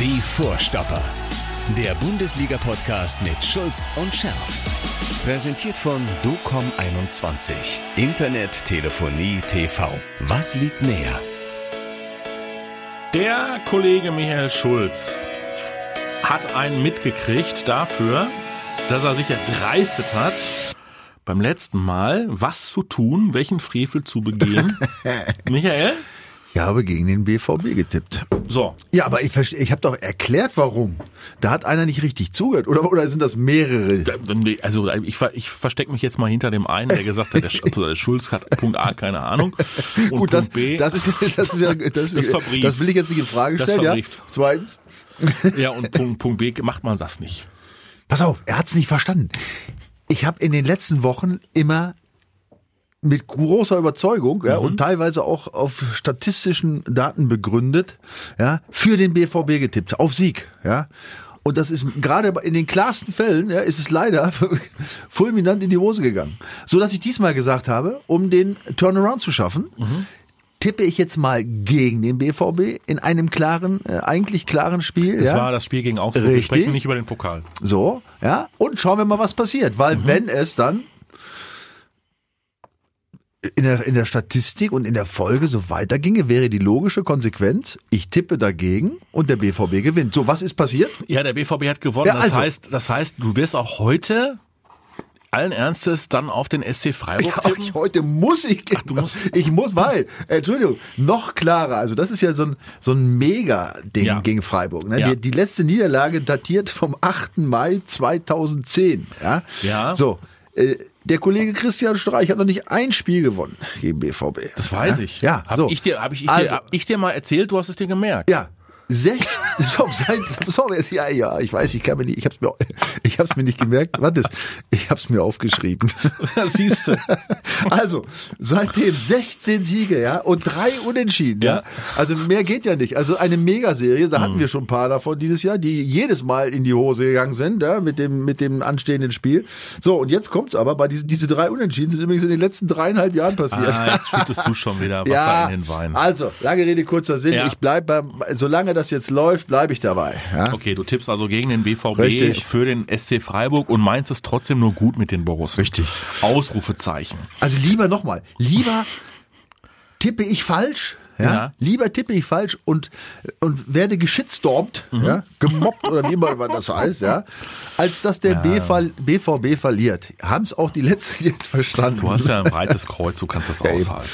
Die Vorstopper. Der Bundesliga-Podcast mit Schulz und Scherf. Präsentiert von DOCOM21. Internet, Telefonie, TV. Was liegt näher? Der Kollege Michael Schulz hat einen mitgekriegt dafür, dass er sich erdreistet hat, beim letzten Mal was zu tun, welchen Frevel zu begehen. Michael? Ich habe gegen den BVB getippt. So. Ja, aber ich, ich habe doch erklärt, warum. Da hat einer nicht richtig zugehört. Oder, oder sind das mehrere? Also ich, ich verstecke mich jetzt mal hinter dem einen, der gesagt hat, der, also der Schulz hat Punkt A keine Ahnung und Gut, Punkt das, B das ist, das ist ja, das, Das ist verbrieft. das will ich jetzt nicht in Frage Das stellen, ja. Zweitens. ja und Punkt, Punkt B macht man das nicht. Pass auf, er hat's nicht verstanden. Ich habe in den letzten Wochen immer mit großer Überzeugung ja, und teilweise auch auf statistischen Daten begründet, ja, für den BVB getippt, auf Sieg, ja. Und das ist gerade in den klarsten Fällen, ja, ist es leider fulminant in die Hose gegangen. So dass ich diesmal gesagt habe, um den Turnaround zu schaffen, tippe ich jetzt mal gegen den BVB in einem klaren, äh, eigentlich klaren Spiel. Das ja? war das Spiel gegen Augsburg. Wir Richtig. sprechen nicht über den Pokal. So, ja, und schauen wir mal, was passiert. Weil Mhm. wenn es dann in der, in der Statistik und in der Folge so weiterginge, wäre die logische Konsequenz, ich tippe dagegen und der BVB gewinnt. So, was ist passiert? Ja, der BVB hat gewonnen. Ja, das also. heißt, das heißt, du wirst auch heute allen Ernstes dann auf den SC Freiburg Ja, tippen. ich, heute muss ich, Ach, du musst- ich muss, weil, äh, Entschuldigung, noch klarer, also das ist ja so ein, so ein Mega-Ding Ja. gegen Freiburg. Ne? Ja. Die, die letzte Niederlage datiert vom 8. Mai 2010. Ja. Ja. So, äh, der Kollege Christian Streich hat noch nicht ein Spiel gewonnen gegen BVB. Das weiß ich. Ja, so. ich dir, hab ich, ich, Also- dir, hab ich dir mal erzählt, du hast es dir gemerkt. Ja. 16, so, seit, so, jetzt- ja, ja, ich weiß, ich kann mir nicht, ich hab's mir, ich hab's mir nicht gemerkt. Warte, ich hab's mir aufgeschrieben. Siehst du. Also, seitdem 16 Siege, ja, und drei Unentschieden, ja. Ja. Also mehr geht ja nicht. Also eine Megaserie, da hatten wir schon ein paar davon dieses Jahr, die jedes Mal in die Hose gegangen sind, ja, mit dem, mit dem anstehenden Spiel. So, und jetzt kommt's aber, bei diesen, diese drei Unentschieden sind übrigens in den letzten dreieinhalb Jahren passiert. Ah, jetzt schüttest du schon wieder Wasser ja, in den Wein. also, lange Rede, kurzer Sinn. Ja. Ich bleib beim, solange das jetzt läuft, bleibe ich dabei. Ja. Okay, du tippst also gegen den BVB Richtig. für den SC Freiburg und meinst es trotzdem nur gut mit den Borussen. Richtig. Ausrufezeichen. Also lieber nochmal, lieber tippe ich falsch, ja? Ja. lieber tippe ich falsch und, und werde geschitstormt, Mhm. ja? gemobbt oder wie immer das heißt, ja, als dass der BV, BVB verliert. Haben es auch die Letzten jetzt verstanden. Du hast ja ein breites Kreuz, du kannst das Ja, aushalten.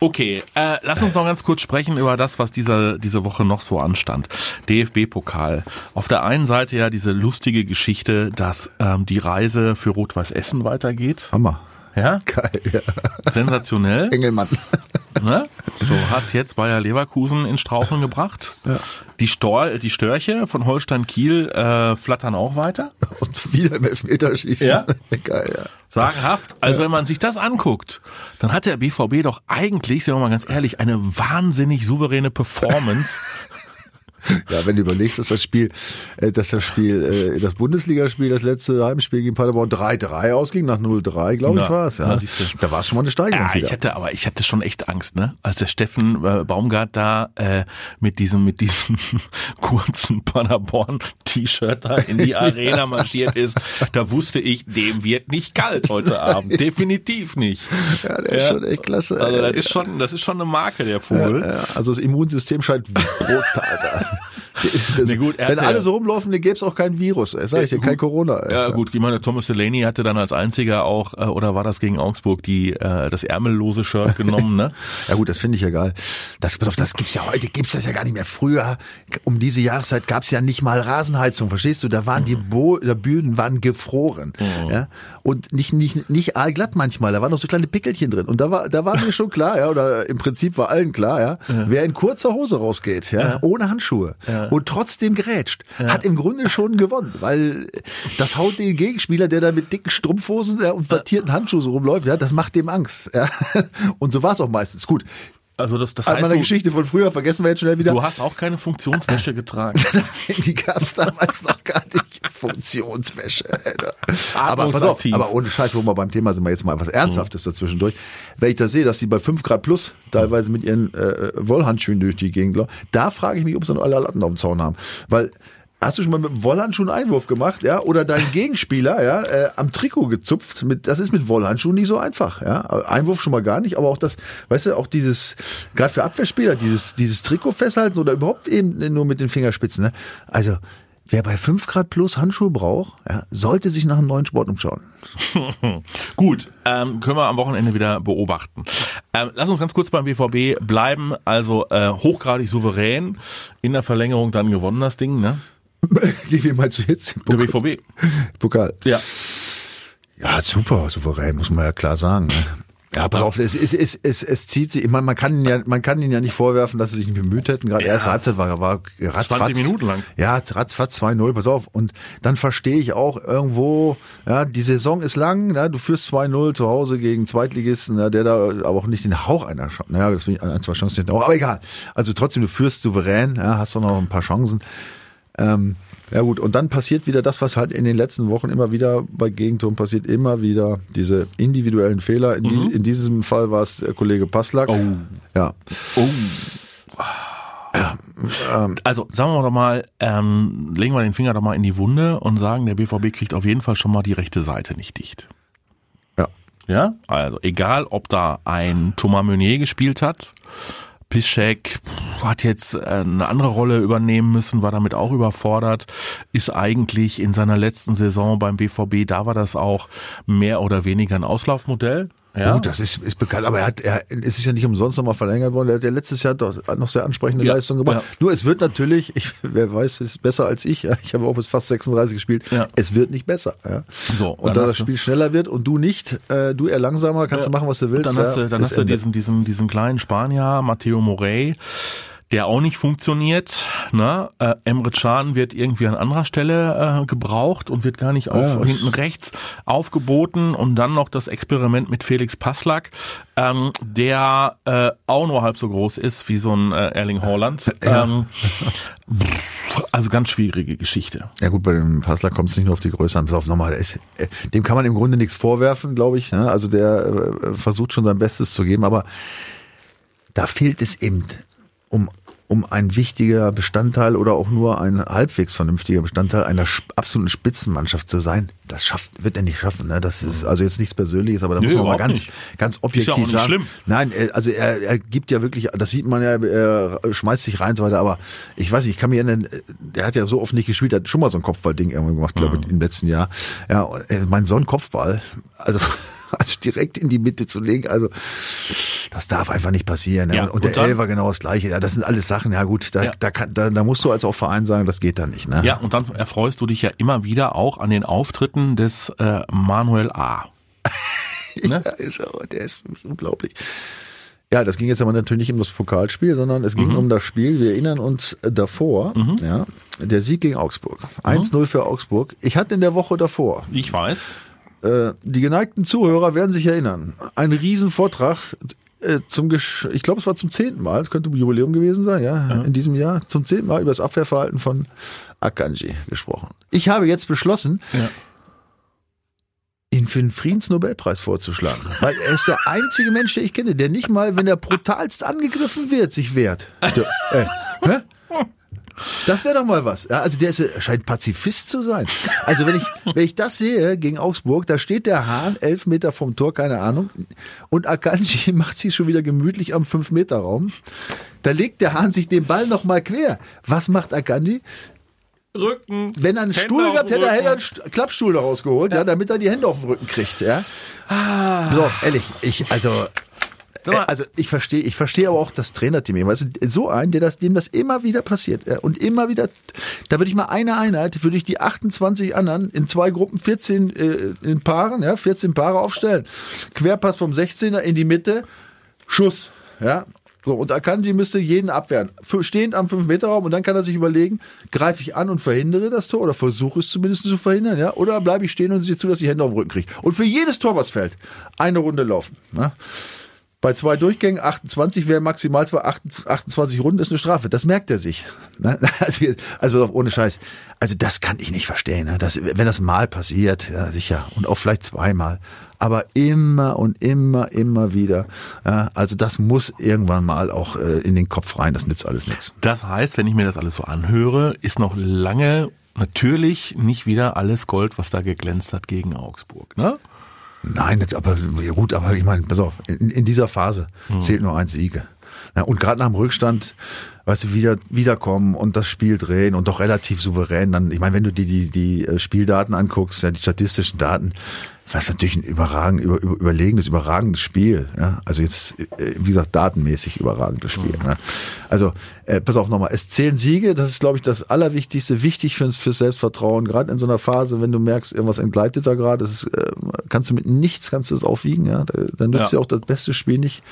Okay, äh, lass uns noch ganz kurz sprechen über das, was diese, diese Woche noch so anstand. DFB-Pokal. Auf der einen Seite ja diese lustige Geschichte, dass ähm, die Reise für Rot-Weiß Essen weitergeht. Hammer. Ja, Geil, ja. sensationell. Engelmann. Ne? So hat jetzt Bayer Leverkusen in Straucheln gebracht. Die, Stor die Störche von Holstein Kiel äh, flattern auch weiter. Und wieder im Elfmeterschießen. Ja. Geil, ja. Sagenhaft. Also wenn man sich das anguckt, dann hat der BVB doch eigentlich, sagen wir mal ganz ehrlich, eine wahnsinnig souveräne Performance. Ja, wenn du überlegst, dass das Spiel, äh, dass das Spiel, äh, das Bundesligaspiel, das letzte Heimspiel gegen Paderborn 3-3 ausging, nach 0-3, glaube ich, Ja, war es. Ja. ja. Da war es schon mal eine Steigerung Ja, wieder. ich hatte, aber ich hatte schon echt Angst, ne? Als der Steffen äh, Baumgart da äh, mit diesem mit diesem kurzen Paderborn-T-Shirt da in die Arena marschiert ist, da wusste ich, dem wird nicht kalt heute Abend, definitiv nicht. Ja, der ist schon echt klasse. Also das ist schon, das ist schon eine Marke der Vogel. Ja, also das Immunsystem scheint brutal da. Na gut, wenn alle so rumlaufen, dann gäbe es auch kein Virus. ey. Sag ich dir, kein Corona. ey. Ja gut, ich meine, Thomas Delaney hatte dann als einziger auch, äh, oder war das gegen Augsburg, die äh, das ärmellose Shirt genommen, ne? Ja gut, das finde ich ja geil. Das, pass auf, das gibt's ja heute, gibt's das ja gar nicht mehr. Früher, um diese Jahreszeit gab's ja nicht mal Rasenheizung, verstehst du? Da waren die Bo der Böden waren gefroren. Ja? Und nicht, nicht, nicht aalglatt manchmal, da waren noch so kleine Pickelchen drin. Und da war, da war mir schon klar, ja, oder im Prinzip war allen klar, ja, wer in kurzer Hose rausgeht, ja, ohne Handschuhe und trotzdem gerätscht, hat im Grunde schon gewonnen, weil das haut den Gegenspieler, der da mit dicken Strumpfhosen ja, und vertierten Handschuhen so rumläuft, ja, das macht dem Angst. Ja. Und so war es auch meistens. Gut. Also das, das Hat heißt, meine du, Geschichte von früher, vergessen wir jetzt schnell wieder. du hast auch keine Funktionswäsche getragen. Die gab's damals noch gar nicht. Funktionswäsche, Alter. Aber pass auf, aber ohne Scheiß, wo wir beim Thema sind, wir jetzt mal was Ernsthaftes dazwischendurch. Wenn ich da sehe, dass die bei 5 Grad plus teilweise mit ihren äh, Wollhandschuhen durch die Gegend laufen, da frage ich mich, ob sie noch alle Latten auf dem Zaun haben. Weil Hast du schon mal mit dem Wollhandschuh einen Einwurf gemacht, ja? Oder deinen Gegenspieler, ja, äh, am Trikot gezupft? Mit, das ist mit Wollhandschuhen nicht so einfach, ja. Einwurf schon mal gar nicht, aber auch das, weißt du, auch dieses, gerade für Abwehrspieler, dieses, dieses Trikot festhalten oder überhaupt eben nur mit den Fingerspitzen, ne? Also, wer bei 5 Grad plus Handschuhe braucht, ja, sollte sich nach einem neuen Sport umschauen. Gut, ähm, können wir am Wochenende wieder beobachten. Ähm, lass uns ganz kurz beim BVB bleiben. Also äh, hochgradig souverän, in der Verlängerung dann gewonnen das Ding, ne? Wie viel meinst du jetzt? Der BVB. Pokal. Ja. Ja, super, souverän, muss man ja klar sagen. Ne? Ja, pass auf, es, es, es, es, es zieht sich, ich meine, man kann ihn ja, man kann ihn ja nicht vorwerfen, dass sie sich nicht bemüht hätten. Gerade Ja. erste Halbzeit war, war ratzfatz. 20 Minuten lang. Ja, ratzfatz 2-0, pass auf. Und dann verstehe ich auch irgendwo, ja, die Saison ist lang, ja, du führst 2-0 zu Hause gegen Zweitligisten, ja, der da aber auch nicht den Hauch einer Chance, naja, das will ich, ein, zwei Chancen hinten auch, aber egal. Also trotzdem, du führst souverän, ja, hast doch noch ein paar Chancen. Ähm, ja gut, und dann passiert wieder das, was halt in den letzten Wochen immer wieder bei Gegentoren passiert, immer wieder diese individuellen Fehler. In, die, in diesem Fall war es der Kollege Passlack. Oh. Ja. Oh. Also sagen wir doch mal, ähm, legen wir den Finger doch mal in die Wunde und sagen, der BVB kriegt auf jeden Fall schon mal die rechte Seite nicht dicht. Ja. Ja, also egal, ob da ein Thomas Meunier gespielt hat, Piszczek pff, hat jetzt äh, eine andere Rolle übernehmen müssen, war damit auch überfordert, ist eigentlich in seiner letzten Saison beim BVB, da war das auch mehr oder weniger ein Auslaufmodell. Ja, Gut, das ist, ist bekannt, aber er hat, er, es ist ja nicht umsonst nochmal verlängert worden. Er hat ja letztes Jahr doch noch sehr ansprechende Ja, Leistung gebracht. ja. Nur es wird natürlich, ich, wer weiß, ist besser als ich. Ja. Ich habe auch bis fast 36 gespielt. Ja. Es wird nicht besser. Ja. So, und da das Spiel schneller wird und du nicht, äh, du eher langsamer, kannst du machen, was du willst. Dann hast du, dann hast du diesen, diesen, diesen kleinen Spanier, Matteo Morey, der auch nicht funktioniert. Ne? Äh, Emre Can wird irgendwie an anderer Stelle äh, gebraucht und wird gar nicht auf, Ja. hinten rechts aufgeboten. Und dann noch das Experiment mit Felix Passlack, ähm, der äh, auch nur halb so groß ist wie so ein äh, Erling Haaland. Ähm, also ganz schwierige Geschichte. Ja gut, bei dem Passler kommt es nicht nur auf die Größe an. Pass auf, nochmal, ist, äh, dem kann man im Grunde nichts vorwerfen, glaube ich. Ne? Also der äh, versucht schon sein Bestes zu geben, aber da fehlt es eben um um ein wichtiger Bestandteil oder auch nur ein halbwegs vernünftiger Bestandteil einer absoluten Spitzenmannschaft zu sein, das schafft, wird er nicht schaffen. Ne? Das ist also jetzt nichts Persönliches, aber da Nö, muss man mal ganz, nicht. ganz Ist ja objektiv auch nicht sagen. schlimm. Nein, äh, also er, er gibt ja wirklich, das sieht man ja, er schmeißt sich rein und so weiter, aber ich weiß nicht, ich kann mir erinnern, äh, der hat ja so oft nicht gespielt, hat schon mal so ein Kopfballding irgendwann gemacht, glaube ich, im letzten Jahr. Ja, äh, mein Sohn Kopfball, also, also direkt in die Mitte zu legen, also das darf einfach nicht passieren. Ja. Ja, Und der und dann- Elfer genau das gleiche. Ja, das sind alles Sachen, ja gut, da, Ja. da, kann, da, da musst du als auch Verein sagen, das geht da nicht. Ne? Ja, und dann erfreust du dich ja immer wieder auch an den Auftritten des äh, Manuel A. Ja, ist der ist für mich unglaublich. Ja, das ging jetzt aber natürlich nicht um das Pokalspiel, sondern es ging um das Spiel. Wir erinnern uns davor, ja, der Sieg gegen Augsburg. 1-0 für Augsburg. Ich hatte in der Woche davor, Ich weiß. Äh, die geneigten Zuhörer werden sich erinnern, ein Riesenvortrag äh, zum, Gesch ich glaube, es war zum zehnten Mal, es könnte ein Jubiläum gewesen sein, ja, in diesem Jahr, zum zehnten Mal über das Abwehrverhalten von Akanji gesprochen. Ich habe jetzt beschlossen, Ja. ihn für den Friedensnobelpreis vorzuschlagen. Weil er ist der einzige Mensch, den ich kenne, der nicht mal, wenn er brutalst angegriffen wird, sich wehrt. Äh? Das wäre doch mal was. Ja, also der ist, er scheint Pazifist zu sein. Also wenn ich, wenn ich das sehe gegen Augsburg, da steht der Hahn elf Meter vom Tor, keine Ahnung, und Akanji macht sich schon wieder gemütlich am fünf Meter Raum. Da legt der Hahn sich den Ball noch mal quer. Was macht Akanji? Rücken. Wenn er einen Hände Stuhl gehabt hätte, hätte er einen Klappstuhl da rausgeholt, ja. damit er die Hände auf den Rücken kriegt, ja. Pass auf, ehrlich, ich, also, äh, also ich verstehe, ich verstehe aber auch das Trainerteam. Weißt du, so ein, der das, dem das immer wieder passiert ja, und immer wieder, da würde ich mal eine Einheit, würde ich die 28 anderen in zwei Gruppen, 14 äh, in Paaren, ja, 14 Paare aufstellen. Querpass vom 16er in die Mitte, Schuss, ja. So, und Akanji müsste jeden abwehren. Stehend am 5-Meter-Raum und dann kann er sich überlegen, greife ich an und verhindere das Tor oder versuche es zumindest zu verhindern, ja, oder bleibe ich stehen und sehe zu, dass ich Hände auf den Rücken kriege. Und für jedes Tor, was fällt, eine Runde laufen. Ne? Bei zwei Durchgängen 28 wäre maximal zwar 28 Runden ist eine Strafe. Das merkt er sich. Ne? Also, also ohne Scheiß. Also das kann ich nicht verstehen. Ne? Das, wenn das mal passiert, ja, sicher. Und auch vielleicht zweimal. Aber immer und immer, immer wieder. Also das muss irgendwann mal auch äh, in den Kopf rein. Das nützt alles nichts. Das heißt, wenn ich mir das alles so anhöre, ist noch lange natürlich nicht wieder alles Gold, was da geglänzt hat gegen Augsburg. Ne? Nein, aber gut, aber ich meine, pass auf, in, in dieser Phase hm. zählt nur ein Siege. Ja, und gerade nach dem Rückstand, weißt du, wieder wiederkommen und das Spiel drehen und doch relativ souverän. Dann, ich meine, wenn du die die die äh, Spieldaten anguckst, ja, die statistischen Daten, das ist natürlich ein überragend, über, über, überlegenes, überragendes Spiel. Ja? Also jetzt, äh, wie gesagt, datenmäßig überragendes Spiel. Mhm. Ne? Also, äh, pass auf nochmal, es zählen Siege, das ist, glaube ich, das Allerwichtigste, wichtig fürs, fürs Selbstvertrauen. Gerade in so einer Phase, wenn du merkst, irgendwas entgleitet da gerade, äh, kannst du mit nichts, kannst du das aufwiegen, ja. Dann nützt ja. dir auch das beste Spiel nicht.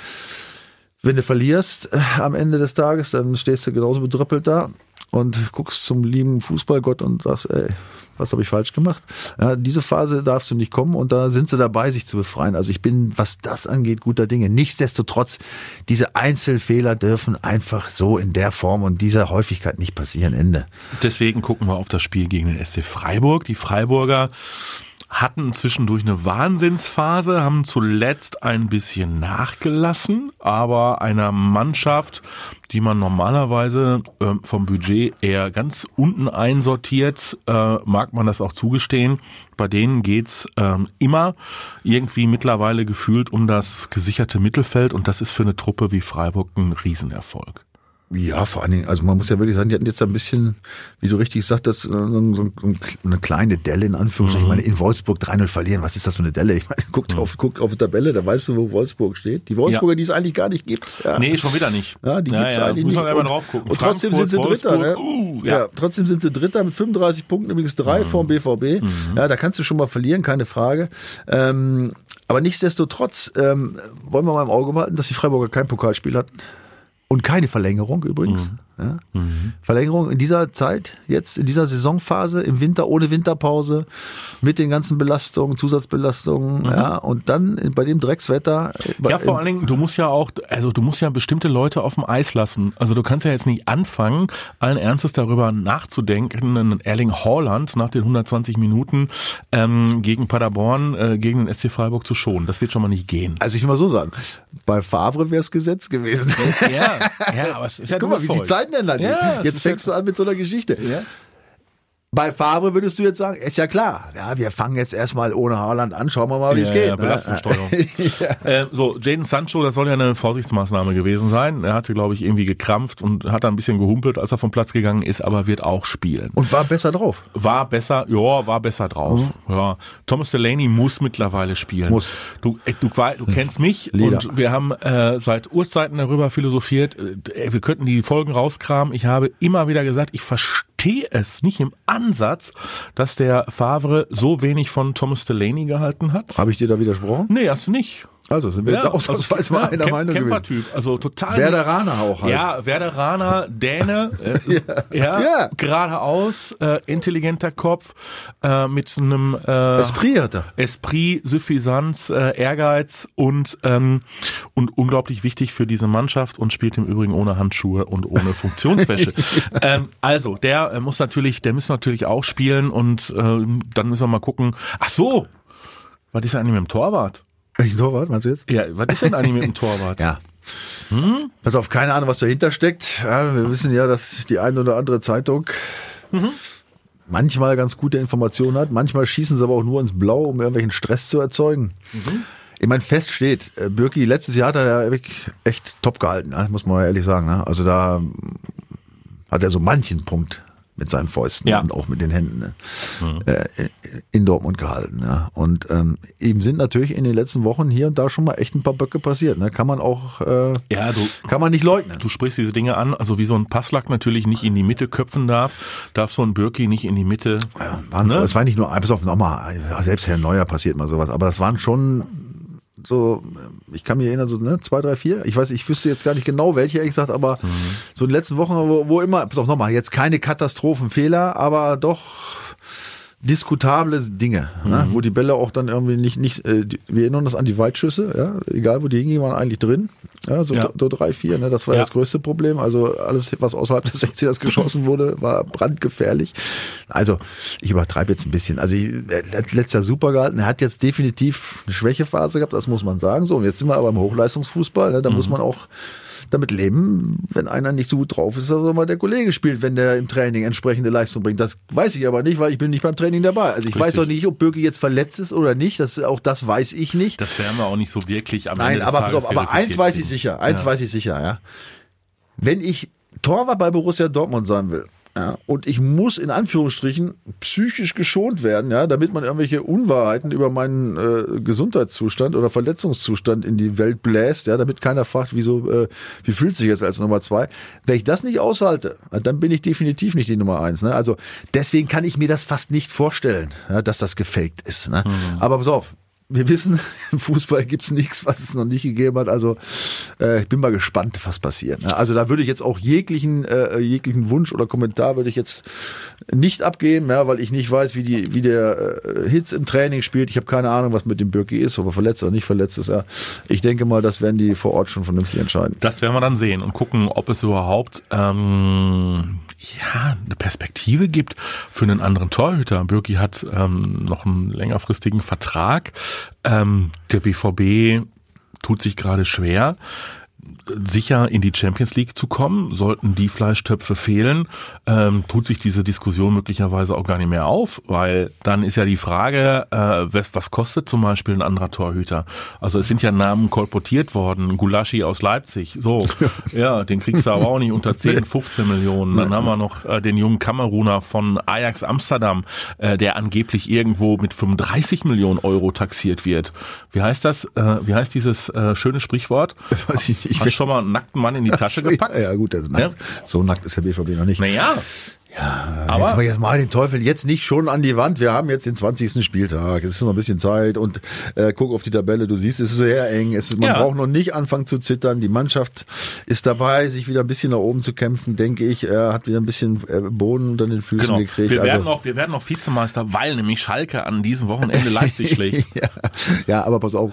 Wenn du verlierst äh, am Ende des Tages, dann stehst du genauso bedrüppelt da und guckst zum lieben Fußballgott und sagst, ey, was habe ich falsch gemacht? Ja, diese Phase darfst du nicht kommen und da sind sie dabei, sich zu befreien. Also ich bin, was das angeht, guter Dinge. Nichtsdestotrotz, diese Einzelfehler dürfen einfach so in der Form und dieser Häufigkeit nicht passieren. Ende. Deswegen gucken wir auf das Spiel gegen den SC Freiburg. Die Freiburger hatten zwischendurch eine Wahnsinnsphase, haben zuletzt ein bisschen nachgelassen, aber einer Mannschaft, die man normalerweise äh, vom Budget eher ganz unten einsortiert, äh, mag man das auch zugestehen. Bei denen geht's ähm, immer irgendwie mittlerweile gefühlt um das gesicherte Mittelfeld und das ist für eine Truppe wie Freiburg ein Riesenerfolg. Ja, vor allen Dingen, also man muss ja wirklich sagen, die hatten jetzt ein bisschen, wie du richtig sagtest, so, so eine kleine Delle in Anführungsstrichen. Mhm. Ich meine, in Wolfsburg 3-0 verlieren, was ist das für eine Delle? Ich meine, guck, mhm. auf, guck auf die Tabelle, da weißt du, wo Wolfsburg steht. Die Wolfsburger, ja. die es eigentlich gar nicht gibt. Ja. Nee, schon wieder nicht. Ja, die ja, gibt's ja. eigentlich Muss man nicht. Und, drauf gucken. und trotzdem sind sie Dritter. Ne? Uh, ja. trotzdem sind sie Dritter mit 35 Punkten, übrigens drei mhm. vor dem BVB. Mhm. Ja, da kannst du schon mal verlieren, keine Frage. Ähm, aber nichtsdestotrotz ähm, wollen wir mal im Auge behalten, dass die Freiburger kein Pokalspiel hatten. Und keine Verlängerung übrigens. Mhm. Ja? Mhm. Verlängerung in dieser Zeit, jetzt in dieser Saisonphase, im Winter ohne Winterpause, mit den ganzen Belastungen, Zusatzbelastungen, mhm. ja, und dann bei dem Dreckswetter. Äh, ja, vor allen Dingen, du musst ja auch, also du musst ja bestimmte Leute auf dem Eis lassen. Also du kannst ja jetzt nicht anfangen, allen Ernstes darüber nachzudenken, einen Erling Haaland nach den 120 Minuten ähm, gegen Paderborn, äh, gegen den SC Freiburg zu schonen. Das wird schon mal nicht gehen. Also ich will mal so sagen, bei Favre wäre es Gesetz gewesen. Ja, ja, aber es ist ja Guck mal, wie die Zeit Zeiten ändern. Ja, jetzt fängst du an mit so einer Geschichte. Ja. Bei Favre würdest du jetzt sagen, ist ja klar, ja, wir fangen jetzt erstmal ohne Haaland an, schauen wir mal, wie ja, es geht. Ja, ne? Belastungssteuerung. ja. äh, so, Jaden Sancho, das soll ja eine Vorsichtsmaßnahme gewesen sein. Er hatte, glaube ich, irgendwie gekrampft und hat da ein bisschen gehumpelt, als er vom Platz gegangen ist, aber wird auch spielen. Und war besser drauf. War besser, ja, war besser drauf. Mhm. Ja. Thomas Delaney muss mittlerweile spielen. Muss. Du, äh, du, du, kennst mich Lieder. und wir haben äh, seit Urzeiten darüber philosophiert, äh, wir könnten die Folgen rauskramen. Ich habe immer wieder gesagt, ich verstehe es nicht im An Ansatz, dass der Favre so wenig von Thomas Delaney gehalten hat. Habe ich dir da widersprochen? Nee, hast du nicht. Also sind wir ja, ausnahmsweise mal einer Meinung Kämpfertyp, also total. Werderaner auch halt. Ja, Werderaner, Däne, äh, ja, ja, geradeaus, äh, intelligenter Kopf, äh, mit einem äh, Esprit hat er. Esprit, Suffisanz, äh, Ehrgeiz und ähm, und unglaublich wichtig für diese Mannschaft und spielt im Übrigen ohne Handschuhe und ohne Funktionswäsche. ähm, also der äh, muss natürlich, der muss natürlich auch spielen und äh, dann müssen wir mal gucken. Ach so, was ist eigentlich mit dem Torwart? Welchen Torwart, meinst du jetzt? Ja, was ist denn eigentlich mit dem Torwart? ja. Hm? Pass auf, keine Ahnung, was dahinter steckt. Ja, wir wissen ja, dass die eine oder andere Zeitung mhm. manchmal ganz gute Informationen hat. Manchmal schießen sie aber auch nur ins Blau, um irgendwelchen Stress zu erzeugen. Mhm. Ich meine, fest steht, äh, Birki, letztes Jahr hat er ja echt top gehalten, muss man ehrlich sagen. Ne? Also da hat er so manchen Punkt mit seinen Fäusten ja. und auch mit den Händen ne? mhm. äh, in Dortmund gehalten. Ne? Und ähm, ihm sind natürlich in den letzten Wochen hier und da schon mal echt ein paar Böcke passiert. Ne? Kann man auch, äh, ja, du, kann man nicht leugnen. Du sprichst diese Dinge an, also wie so ein Passlack natürlich nicht in die Mitte köpfen darf, darf so ein Birki nicht in die Mitte. Ja, waren, ne? Es war nicht nur, pass auf, nochmal, selbst Herr Neuer passiert mal sowas, aber das waren schon so, ich kann mich erinnern, so ne, zwei, drei, vier. Ich weiß, ich wüsste jetzt gar nicht genau welche, ehrlich gesagt, aber mhm. so in den letzten Wochen, wo, wo immer, pass auf nochmal, jetzt keine Katastrophenfehler, aber doch diskutable Dinge, ne? wo die Bälle auch dann irgendwie nicht, nicht äh, die, wir erinnern uns an die Weitschüsse, ja, egal wo die hingingen, waren eigentlich drin, ja, so, Ja. so drei, vier, ne? das war Ja. das größte Problem, also alles, was außerhalb des 16ers geschossen wurde, war brandgefährlich. Also, ich übertreibe jetzt ein bisschen, also ich, er hat letztes Jahr super gehalten, er hat jetzt definitiv eine Schwächephase gehabt, das muss man sagen, so, und jetzt sind wir aber im Hochleistungsfußball, ne? da muss man auch damit leben, wenn einer nicht so gut drauf ist, dass mal der Kollege spielt, wenn der im Training entsprechende Leistung bringt. Das weiß ich aber nicht, weil ich bin nicht beim Training dabei. Also ich weiß Richtig. auch nicht, ob Birki jetzt verletzt ist oder nicht. Das, auch das weiß ich nicht. Das werden wir auch nicht so wirklich am Nein, Ende des aber, pass Tages aber eins weiß ich sicher. Eins Ja. weiß ich sicher, ja. Wenn ich Torwart bei Borussia Dortmund sein will, ja, und ich muss in Anführungsstrichen psychisch geschont werden, ja, damit man irgendwelche Unwahrheiten über meinen äh, Gesundheitszustand oder Verletzungszustand in die Welt bläst, ja, damit keiner fragt, wieso, äh, wie fühlt sich jetzt als Nummer zwei. Wenn ich das nicht aushalte, dann bin ich definitiv nicht die Nummer eins. Ne? Also deswegen kann ich mir das fast nicht vorstellen, ja, dass das gefaked ist. Ne? Aber pass auf, wir wissen, im Fußball gibt's nichts, was es noch nicht gegeben hat. Also äh, ich bin mal gespannt, was passiert. ne? Also da würde ich jetzt auch jeglichen äh, jeglichen Wunsch oder Kommentar würde ich jetzt nicht abgeben, ja, weil ich nicht weiß, wie die wie der äh, Hitz im Training spielt. Ich habe keine Ahnung, was mit dem Birki ist, ob er verletzt oder nicht verletzt ist. Ja. Ich denke mal, das werden die vor Ort schon vernünftig entscheiden. Das werden wir dann sehen und gucken, ob es überhaupt ähm, ja eine Perspektive gibt für einen anderen Torhüter. Birki hat ähm, noch einen längerfristigen Vertrag. Ähm, der BVB tut sich gerade schwer sicher in die Champions League zu kommen, sollten die Fleischtöpfe fehlen, ähm, tut sich diese Diskussion möglicherweise auch gar nicht mehr auf, weil dann ist ja die Frage, äh, was, was kostet zum Beispiel ein anderer Torhüter? Also es sind ja Namen kolportiert worden, Gulaschi aus Leipzig, so, ja, den kriegst du aber auch nicht unter 10, 15 Millionen. Dann haben wir noch äh, den jungen Kameruner von Ajax Amsterdam, äh, der angeblich irgendwo mit 35 Millionen Euro taxiert wird. Wie heißt das? Äh, wie heißt dieses äh, schöne Sprichwort? Weiß ich nicht. Hast du schon mal einen nackten Mann in die Tasche gepackt? Ja, ja gut, also nackt, so nackt ist der BVB noch nicht. Naja, Aber jetzt mal, jetzt mal den Teufel jetzt nicht schon an die Wand. Wir haben jetzt den 20. Spieltag. Es ist noch ein bisschen Zeit und äh, guck auf die Tabelle. Du siehst, es ist sehr eng. Es ist, man Ja. braucht noch nicht anfangen zu zittern. Die Mannschaft ist dabei, sich wieder ein bisschen nach oben zu kämpfen, denke ich. Er hat wieder ein bisschen äh, Boden unter den Füßen genau. gekriegt. Wir werden, also, noch, wir werden noch Vizemeister, weil nämlich Schalke an diesem Wochenende Leipzig schlägt. ja, ja, aber pass auf,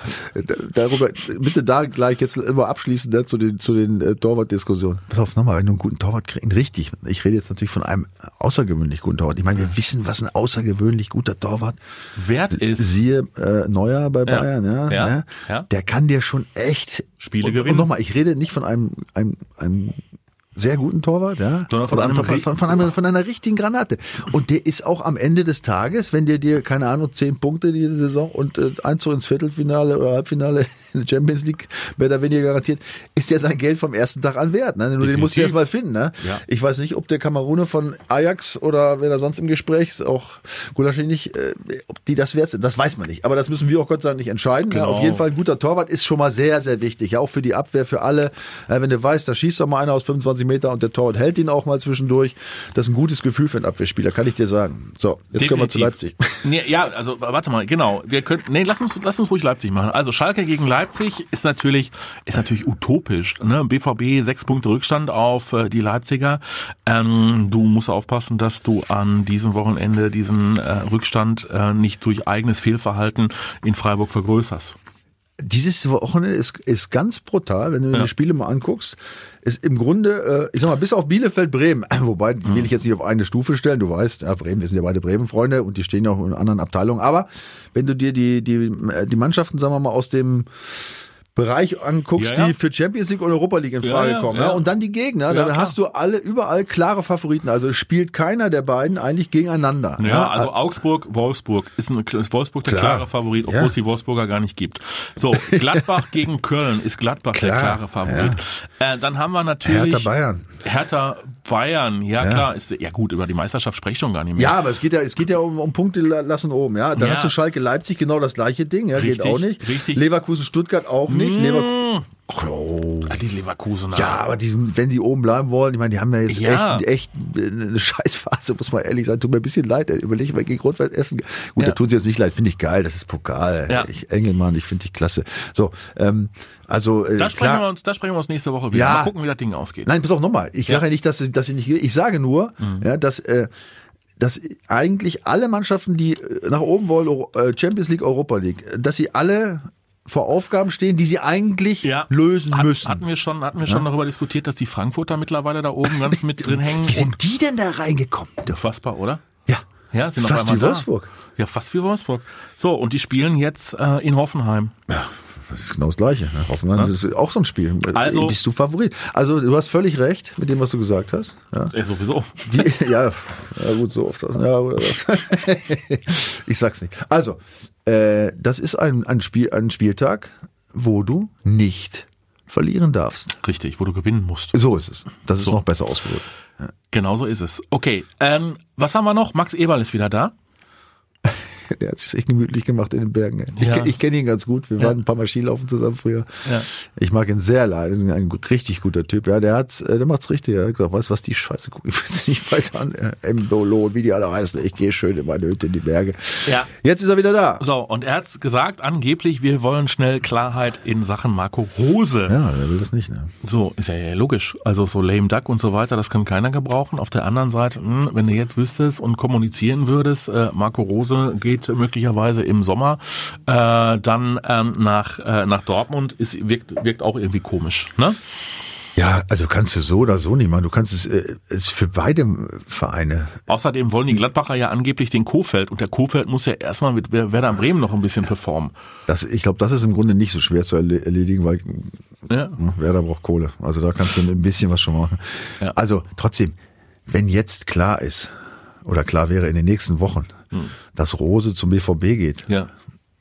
darüber, bitte da gleich jetzt immer abschließend ne, zu den, zu den äh, Torwart-Diskussionen. Pass auf, nochmal, wenn du einen guten Torwart kriegst, richtig, ich rede jetzt natürlich von einem außergewöhnlich guten Torwart. Ich meine, wir wissen, was ein außergewöhnlich guter Torwart Wert ist, Siehe äh, Neuer bei Ja. Bayern, ja, Ja. Ne? Ja. der kann dir schon echt Spiele und, gewinnen. Und nochmal, ich rede nicht von einem, einem, einem sehr guten Torwart, ja, Sondern von einem Torwart- von, von, einer, von einer richtigen Granate. Und der ist auch am Ende des Tages, wenn der dir keine Ahnung zehn Punkte die Saison und äh, Einzug ins Viertelfinale oder Halbfinale in der Champions League mehr oder weniger garantiert, ist der sein Geld vom ersten Tag an wert. Ne? Nur den musst du erst Definitiv. mal finden. Ne? Ja. Ich weiß nicht, ob der Kamerune von Ajax oder wer da sonst im Gespräch ist, auch Gulaschi nicht, äh, ob die das wert sind. Das weiß man nicht. Aber das müssen wir auch Gott sei Dank nicht entscheiden. Ja, Genau. auf jeden Fall ein guter Torwart ist schon mal sehr, sehr wichtig. Ja, auch für die Abwehr, für alle. Äh, wenn du weißt, da schießt doch mal einer aus 25 Meter und der Torwart hält ihn auch mal zwischendurch. Das ist ein gutes Gefühl für einen Abwehrspieler, kann ich dir sagen. So, jetzt kommen wir zu Leipzig. Nee, ja, also warte mal, genau. Wir können, nee, lass uns, lass uns ruhig Leipzig machen. Also Schalke gegen Leipzig ist natürlich, ist natürlich utopisch. Ne? BVB sechs Punkte Rückstand auf äh, die Leipziger. Ähm, du musst aufpassen, dass du an diesem Wochenende diesen äh, Rückstand äh, nicht durch eigenes Fehlverhalten in Freiburg vergrößerst. Dieses Wochenende ist, ist ganz brutal, wenn du Ja. die Spiele mal anguckst. Ist im Grunde, äh, ich sag mal, bis auf Bielefeld, Bremen, wobei die will ich jetzt nicht auf eine Stufe stellen. Du weißt, ja, Bremen, wir sind ja beide Bremen-Freunde und die stehen ja auch in anderen Abteilungen. Aber wenn du dir die, die, äh, die Mannschaften, sagen wir mal, aus dem Bereich anguckst, Ja, ja. die für Champions League und Europa League in Frage ja, kommen. Und dann die Gegner, dann hast du alle überall klare Favoriten. Also spielt keiner der beiden eigentlich gegeneinander. Ja, also Augsburg, Wolfsburg ist, ein, Wolfsburg der Klar. klare Favorit, obwohl es die Wolfsburger gar nicht gibt. So, Gladbach gegen Köln ist Gladbach der Klar, klare Favorit. Äh, dann haben wir natürlich Hertha Bayern. Hertha Bayern, ja, klar, ist ja gut, über die Meisterschaft spreche ich schon gar nicht mehr. Ja, aber es geht ja, es geht ja um, um Punkte la- lassen oben, ja. Dann Ja. hast du Schalke Leipzig genau das gleiche Ding, ja, geht Richtig, auch nicht. richtig. Leverkusen Stuttgart auch nicht. Leverkusen. Ach, oh. Ah, Die Leverkusener. Ja, aber die, wenn die oben bleiben wollen, ich meine, die haben ja jetzt Ja. echt, echt eine Scheißphase, muss man ehrlich sagen. Tut mir ein bisschen leid. ey. Überleg mal gegen Rot-Weiß Essen. Gut, Ja. da tun sie jetzt nicht leid. Finde ich geil. Das ist Pokal. Ja. Ich, Engelmann, ich finde dich klasse. So, ähm, also äh, da sprechen, klar. wir uns, da sprechen wir uns nächste Woche wieder. Ja. Mal gucken, wie das Ding ausgeht. Nein, pass auf nochmal. Ich Ja. sage ja nicht, dass, dass ich nicht. Ich sage nur, Mhm. ja, dass äh, dass eigentlich alle Mannschaften, die äh, nach oben wollen, äh, Champions League, Europa League, dass sie alle vor Aufgaben stehen, die sie eigentlich lösen Hat- müssen. Hatten wir schon, hatten wir schon darüber diskutiert, dass die Frankfurter mittlerweile da oben ganz mit drin hängen. Wie sind die denn da reingekommen? unfassbar, oder? Ja. Ja, sind Fast wie da. Wolfsburg. Ja, fast wie Wolfsburg. So, und die spielen jetzt äh, in Hoffenheim. Das ist genau das Gleiche. Ne? Hoffenheim das ist auch so ein Spiel. Also- bist du Favorit. Also du hast völlig recht mit dem, was du gesagt hast. Ja, Ja, sowieso. Die, ja, ja gut, so oft. Ja, gut, ich sag's nicht. Also, äh, das ist ein, ein, Spiel, ein Spieltag, wo du nicht verlieren darfst. Richtig, wo du gewinnen musst. So ist es. Das ist So. noch besser ausgedrückt. Genau so ist es. Okay, ähm, was haben wir noch? Max Eberl ist wieder da. Der hat sich echt gemütlich gemacht in den Bergen. Ich, Ja. ich kenne ihn ganz gut. Wir Ja. waren ein paar Mal Skilaufen zusammen früher. Ja. Ich mag ihn sehr leid. Ist ein richtig guter Typ. Ja, der hat, äh, der macht's richtig. Er hat gesagt, weißt du was, die Scheiße guck ich jetzt nicht weiter an. Äh, Embolo wie die alle heißen. Ich gehe schön in meine Hütte in die Berge. Ja. Jetzt ist er wieder da. So, und er hat gesagt, angeblich, wir wollen schnell Klarheit in Sachen Marco Rose. Ja, der will das nicht, ne? So, ist ja, logisch. Also so lame duck und so weiter, das kann keiner gebrauchen. Auf der anderen Seite, hm, wenn du jetzt wüsstest und kommunizieren würdest, äh, Marco Rose geht möglicherweise im Sommer äh, dann ähm, nach, äh, nach Dortmund, ist, wirkt, wirkt auch irgendwie komisch. Ne? Ja, also kannst du so oder so nicht machen. Du kannst es, äh, es für beide Vereine. Außerdem wollen die Gladbacher ja angeblich den Kofeld und der Kofeld muss ja erstmal mit Wer- Werder Bremen noch ein bisschen performen. Das, ich glaube, das ist im Grunde nicht so schwer zu erle- erledigen, weil Ja. Ne, Werder braucht Kohle. Also da kannst du ein bisschen was schon machen. Ja. Also trotzdem, wenn jetzt klar ist, oder klar wäre in den nächsten Wochen, dass Rose zum BVB geht. Ja.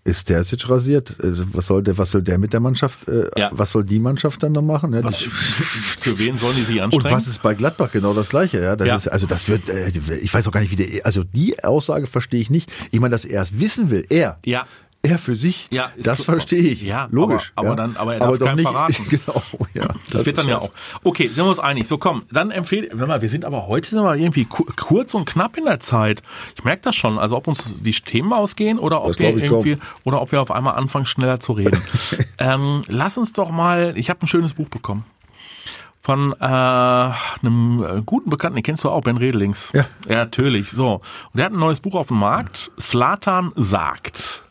ist der jetzt rasiert? Also was soll der, was soll der mit der Mannschaft, äh, Ja. was soll die Mannschaft dann noch machen? Ja, Was, für wen sollen die sich und anstrengen? was ist bei Gladbach genau das gleiche? Ja, das Ja. ist, also das wird, äh, ich weiß auch gar nicht, wie der, also die Aussage verstehe ich nicht. Ich meine, dass er es wissen will, er. Ja. Er für sich, Ja, ist das verstehe ich. Ja, logisch. aber- aber ja. dann- aber er darf doch keinem nicht, verraten. Genau, ja. Das, wird ist dann ja auch. Okay, sind wir uns einig. So, komm, dann empfehle, warte mal, wir sind aber heute sind wir irgendwie ku- kurz und knapp in der Zeit. Ich merke das schon. Also ob uns die Themen ausgehen oder ob Das wir irgendwie, oder ob wir auf einmal anfangen, schneller zu reden. ähm, lass uns doch mal, ich habe ein schönes Buch bekommen. Von äh, einem äh, guten Bekannten, den kennst du auch, Ben Redelings. Ja. Ja, natürlich. So. Und der hat ein neues Buch auf dem Markt. Slatan sagt.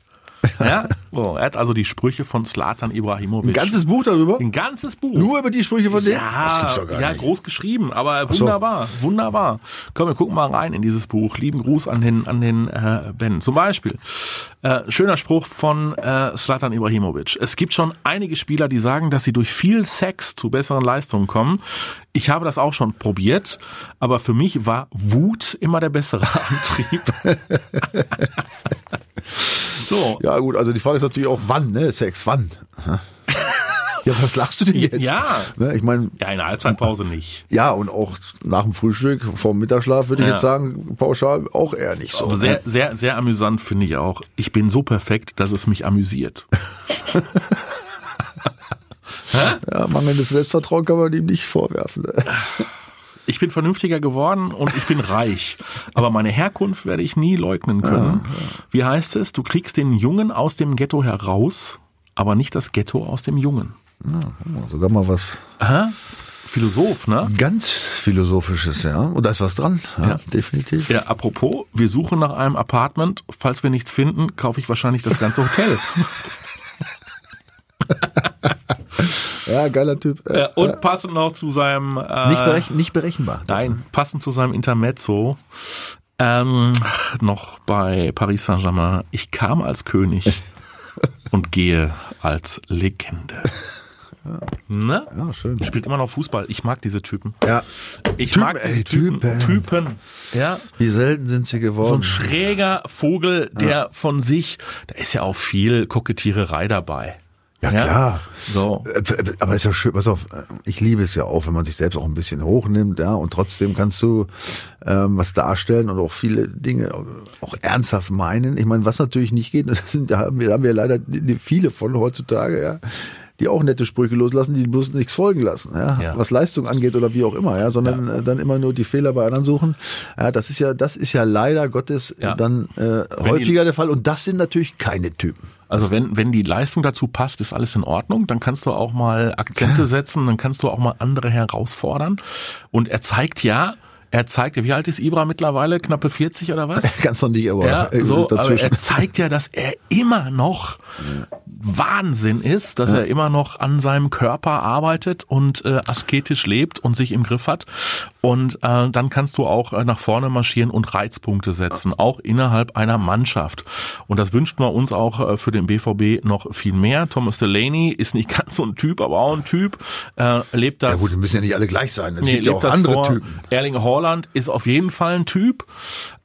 Ja, so, er hat also die Sprüche von Slatan Ibrahimovic. Ein ganzes Buch darüber? Ein ganzes Buch. Nur über die Sprüche von dem? das Ja, gibt's doch gar ja nicht. groß geschrieben, aber so. wunderbar, wunderbar. Komm, wir gucken mal rein in dieses Buch. Lieben Gruß an den an den äh, Ben. Zum Beispiel äh, schöner Spruch von äh, Slatan Ibrahimovic. Es gibt schon einige Spieler, die sagen, dass sie durch viel Sex zu besseren Leistungen kommen. Ich habe das auch schon probiert, aber für mich war Wut immer der bessere Antrieb. so, Ja, gut, also die Frage ist natürlich auch, wann, ne? Sex, wann? Ja, was lachst du denn jetzt? Ja. Ne, ich meine, ja, in der Halbzeitpause nicht. ja, und auch nach dem Frühstück, vor dem Mittagsschlaf, würde ich Ja. jetzt sagen, pauschal auch eher nicht so. Aber ne? sehr, sehr, sehr amüsant finde ich auch. Ich bin so perfekt, dass es mich amüsiert. Ja, mangelndes Selbstvertrauen kann man ihm nicht vorwerfen. Ich bin vernünftiger geworden und ich bin reich. Aber meine Herkunft werde ich nie leugnen können. Wie heißt es? Du kriegst den Jungen aus dem Ghetto heraus, aber nicht das Ghetto aus dem Jungen. Sogar mal was Aha. Philosoph, ne? ganz Philosophisches, ja. Und da ist was dran, ja, Ja. definitiv. Ja, apropos, wir suchen nach einem Apartment. Falls wir nichts finden, kaufe ich wahrscheinlich das ganze Hotel. Ja, geiler Typ. Äh, Äh, und passend noch zu seinem äh, nicht, berechen, nicht berechenbar. Nein, passend zu seinem Intermezzo ähm, noch bei Paris Saint-Germain. Ich kam als König und gehe als Legende. Ne? Ja, schön. Spielt immer noch Fußball. Ich mag diese Typen. Ja. Ich Typen, mag diese ey, Typen. Typen. Typen. Ja. Wie selten sind sie So ein geworden. schräger Vogel, der von sich, da ist ja auch viel Kokettiererei dabei. Ja, klar. So. Äh, Aber ist ja schön, pass auf, äh, ich liebe es ja auch, wenn man sich selbst auch ein bisschen hochnimmt, ja, und trotzdem kannst du ähm, was darstellen und auch viele Dinge auch ernsthaft meinen. Ich meine, was natürlich nicht geht, das sind, da haben wir, haben wir leider viele von heutzutage, ja, die auch nette Sprüche loslassen, die bloß nichts folgen lassen, ja, Ja. was Leistung angeht oder wie auch immer, ja, sondern äh, dann immer nur die Fehler bei anderen suchen. Ja, das ist ja, das ist ja leider Gottes Ja. dann äh, häufiger der Fall und das sind natürlich keine Typen. Also wenn, wenn die Leistung dazu passt, ist alles in Ordnung. Dann kannst du auch mal Akzente setzen, dann kannst du auch mal andere herausfordern. Und er zeigt ja, Er zeigt ja, wie alt ist Ibra mittlerweile? Knappe 40 oder was? Ganz noch nicht, aber Ja, so, aber er zeigt ja, dass er immer noch Wahnsinn ist, dass er immer noch an seinem Körper arbeitet und äh, asketisch lebt und sich im Griff hat. Und äh, dann kannst du auch äh, nach vorne marschieren und Reizpunkte setzen, auch innerhalb einer Mannschaft. Und das wünscht man uns auch äh, für den BVB noch viel mehr. Thomas Delaney ist nicht ganz so ein Typ, aber auch ein Typ. Äh, lebt das ja gut, die müssen ja nicht alle gleich sein. Es Nee, gibt ja auch andere vor. Typen. Erling Haaland ist auf jeden Fall ein Typ.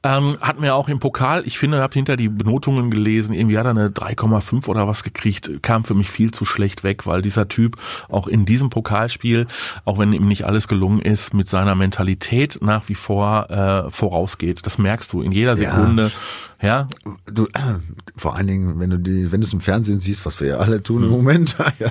Ähm, hat mir auch im Pokal, ich finde, habe hinter die Benotungen gelesen, irgendwie hat er eine 3,5 oder was gekriegt, kam für mich viel zu schlecht weg, weil dieser Typ auch in diesem Pokalspiel, auch wenn ihm nicht alles gelungen ist, mit seiner Mentalität nach wie vor äh, vorausgeht. Das merkst du in jeder Ja. Sekunde. Ja, Du, äh, vor allen Dingen, wenn du die, wenn du es im Fernsehen siehst, was wir ja alle tun im Moment, ja,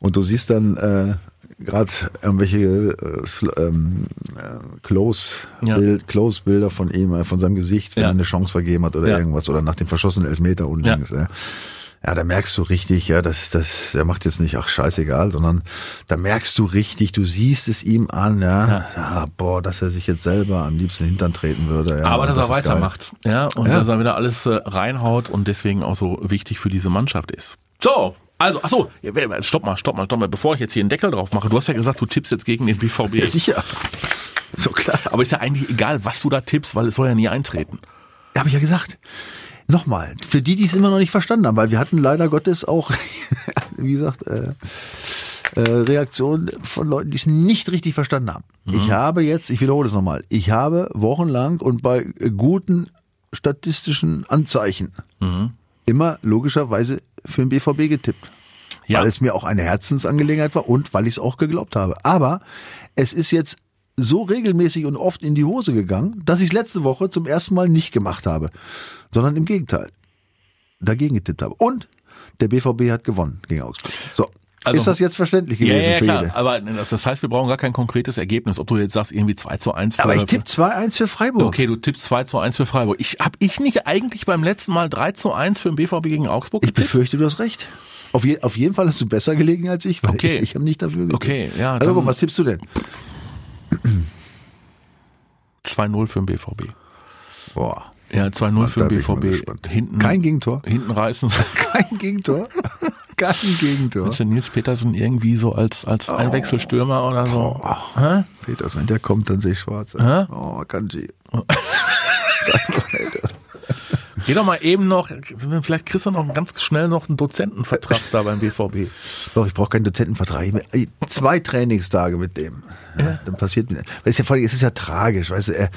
und du siehst dann äh, gerade irgendwelche äh, ähm, äh, Close Ja. Bild, Close Bilder von ihm, äh, von seinem Gesicht, wenn Ja. er eine Chance vergeben hat oder Ja. irgendwas oder nach dem verschossenen Elfmeter Ja. links. Ja. Ja, da merkst du richtig, ja, das, das, er macht jetzt nicht, ach scheißegal, sondern da merkst du richtig, du siehst es ihm an, ja, ja. boah, dass er sich jetzt selber am liebsten hintern treten würde. Ja, aber dass er das geil. weitermacht. Ja, und dass er wieder alles äh, reinhaut und deswegen auch so wichtig für diese Mannschaft ist. So. Also, ach so, ja, wer- wer- stopp mal, stopp mal, stopp mal, bevor ich jetzt hier einen Deckel drauf mache. Du hast ja gesagt, du tippst jetzt gegen den BVB. Ja, sicher. So klar. Aber ist ja eigentlich egal, was du da tippst, weil es soll ja nie eintreten. Ja, habe ich ja gesagt. Nochmal, für die, die es immer noch nicht verstanden haben, weil wir hatten leider Gottes auch, wie gesagt, äh, äh, Reaktionen von Leuten, die es nicht richtig verstanden haben. Ich habe jetzt, ich wiederhole es nochmal, ich habe wochenlang und bei guten statistischen Anzeichen immer logischerweise für den BVB getippt. Ja. Weil es mir auch eine Herzensangelegenheit war und weil ich es auch geglaubt habe. Aber es ist jetzt so regelmäßig und oft in die Hose gegangen, dass ich es letzte Woche zum ersten Mal nicht gemacht habe, sondern im Gegenteil dagegen getippt habe. Und der BVB hat gewonnen gegen Augsburg. So. Also- ist das jetzt verständlich Ja, gewesen ja, für klar. Aber das heißt, wir brauchen gar kein konkretes Ergebnis. Ob du jetzt sagst, irgendwie 2 zu 1 für, Aber ich tippe 2-1 für Freiburg. Okay, du tippst 2 zu 1 für Freiburg. Ich, hab ich nicht eigentlich beim letzten Mal 3 zu 1 für den BVB gegen Augsburg Ich getippt? befürchte, du hast recht. Auf, je, auf jeden Fall hast du besser gelegen als ich, weil Okay. ich, ich habe nicht dafür getippt. Okay, ja, Also guck, was tippst du denn? 2-0 für den BVB. Boah. Ja, 2-0 für den ich BVB. Hinten, Kein Gegentor. hinten reißen. Kein Gegentor. Kein Gegentor. Ist für Nils Petersen irgendwie so als, als Oh. Einwechselstürmer oder so? Hä? Peters, wenn der kommt, dann sehe ich schwarz. Hä? Oh, Kanji. Geh doch mal eben noch, vielleicht kriegst du noch ganz schnell noch einen Dozentenvertrag da beim BVB. Doch, ich brauche keinen Dozentenvertrag. Zwei Trainingstage mit dem. Ja, Dann passiert mir. Ja vor allem, es ist ja tragisch, weißt du, er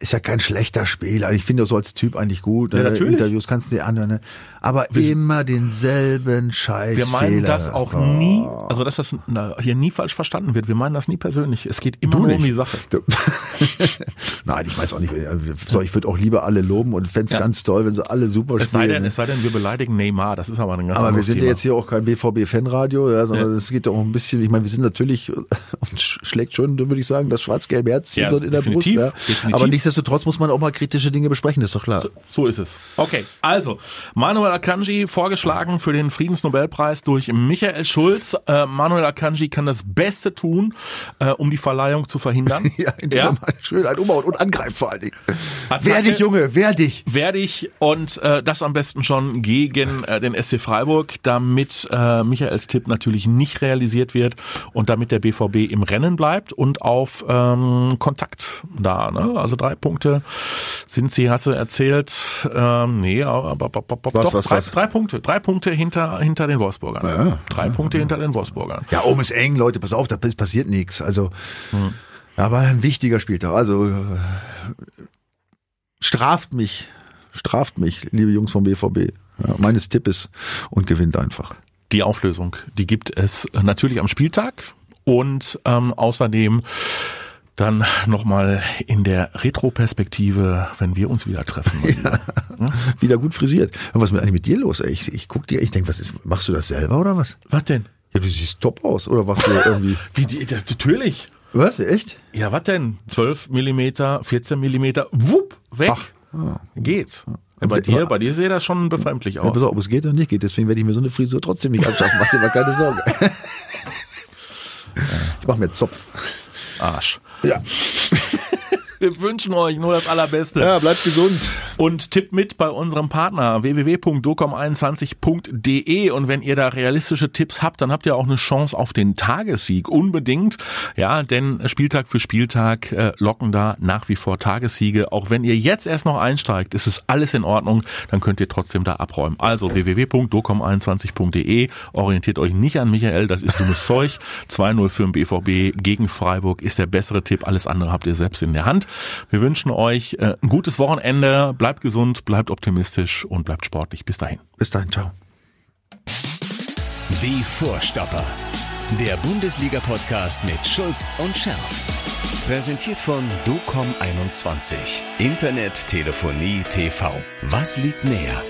ist ja kein schlechter Spieler. Ich finde so als Typ eigentlich gut. Ja, ne? natürlich. Interviews kannst du dir anhören. Ne? Aber immer denselben Scheiß. Wir meinen Fehler. das auch Oh. nie, also dass das na, hier nie falsch verstanden wird. Wir meinen das nie persönlich. Es geht immer Du nur nicht. um die Sache. Nein, ich weiß auch nicht. So, ich würde auch lieber alle loben und fände es Ja. ganz toll, wenn sie alle super Es sei spielen. denn, ne? es sei denn, wir beleidigen Neymar. Das ist aber ein ganz Aber wir sind ja Thema. jetzt hier auch kein BVB-Fanradio, ja, sondern Ja. es geht ja auch ein bisschen, ich meine, wir sind natürlich, schlägt schon, würde ich sagen, das schwarz-gelbe Herz Ja, in der definitiv, Brust. Ja. definitiv. Aber nichtsdestotrotz muss man auch mal kritische Dinge besprechen, ist doch klar. So ist es. Okay, also Manuel Akanji vorgeschlagen für den Friedensnobelpreis durch Michael Schulz. Äh, Manuel Akanji kann das Beste tun, äh, um die Verleihung zu verhindern. Ja, indem man mal schön ein umhaut und angreift vor allen Dingen. Attacke. Wer dich, Junge, wer dich? werde ich und äh, das am besten schon gegen äh, den SC Freiburg, damit äh, Michaels Tipp natürlich nicht realisiert wird und damit der BVB im Rennen bleibt und auf ähm, Kontakt da. Ne? Also drei Punkte sind sie, hast du erzählt? Ähm, nee, aber, aber, aber, Was, doch was, drei, was? drei Punkte, drei Punkte hinter hinter den Wolfsburgern. Ja. Drei Punkte hinter den Wolfsburgern. Ja, oben ist eng, Leute, pass auf, da passiert nichts. Also, Hm. aber ein wichtiger Spieltag. Also, äh, straft mich, straft mich, liebe Jungs vom BVB, ja, meines Tippes und gewinnt einfach. Die Auflösung, die gibt es natürlich am Spieltag und ähm, außerdem dann nochmal in der Retroperspektive, wenn wir uns wieder treffen. Wieder gut frisiert. Aber was ist eigentlich mit dir los? Ey? Ich, ich guck dir, ich denk, was ist, machst du das selber oder was? Was denn? Ja, du siehst top aus. Oder was du irgendwie. Wie, die, das, natürlich. Was? Echt? Ja, was denn? 12 Millimeter, 14 Millimeter, wupp, weg. Ach. Geht. Ja, bei dir, bei dir sieht das schon befremdlich Ja, pass aus. auf, ob es geht oder nicht geht. Deswegen werde ich mir so eine Frisur trotzdem nicht anschaffen. Mach dir mal keine Sorge. Ich mach mir Zopf. Arsch. Ja. Wir wünschen euch nur das Allerbeste. Ja, bleibt gesund. Und tippt mit bei unserem Partner www.docom21.de und wenn ihr da realistische Tipps habt, dann habt ihr auch eine Chance auf den Tagessieg. Unbedingt. Ja, denn Spieltag für Spieltag äh, locken da nach wie vor Tagessiege. Auch wenn ihr jetzt erst noch einsteigt, ist es alles in Ordnung. Dann könnt ihr trotzdem da abräumen. Also www.docom21.de. Orientiert euch nicht an Michael, das ist dummes Zeug. 2-0 für den BVB gegen Freiburg ist der bessere Tipp. Alles andere habt ihr selbst in der Hand. Wir wünschen euch äh, ein gutes Wochenende. Bleibt gesund, bleibt optimistisch und bleibt sportlich. Bis dahin. Bis dahin, ciao. Die Vorstopper. Der Bundesliga-Podcast mit Schulz und Scherf. Präsentiert von DOCOM21. Internet, Telefonie, TV. Was liegt näher?